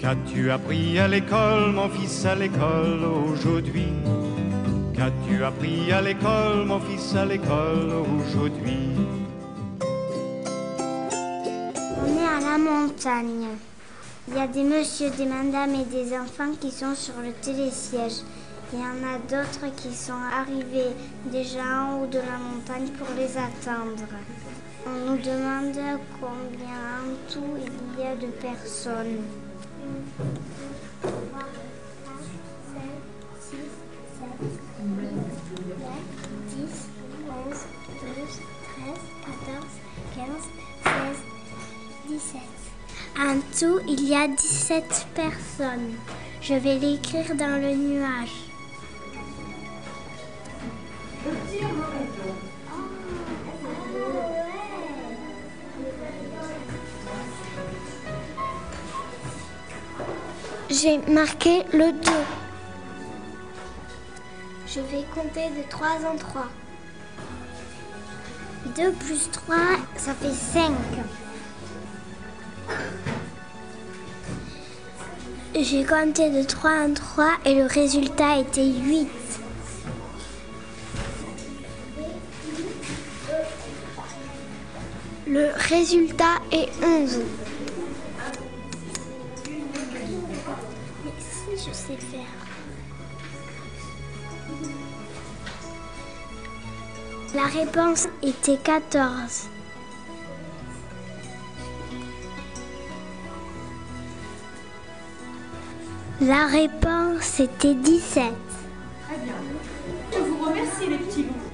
Qu'as-tu appris à l'école, mon fils, à l'école aujourd'hui? Qu'as-tu appris à l'école, mon fils, à l'école aujourd'hui? On est à la montagne. Il y a des messieurs, des madames et des enfants qui sont sur le télésiège. Il y en a d'autres qui sont arrivés déjà en haut de la montagne pour les attendre. On nous demande combien en tout il y a de personnes. 3, 4, 5, 6, 7, 8, 9, 10, 11, 12, 13, 14, 15, 16, 17. En tout, il y a 17 personnes. Je vais l'écrire dans le nuage. J'ai marqué le 2. Je vais compter de 3 en 3. 2 plus 3, ça fait 5. J'ai compté de 3 en 3 et le résultat était 8. Le résultat est 11. Je sais faire. La réponse était 14. La réponse était 17. Très bien. Je vous remercie les petits loups.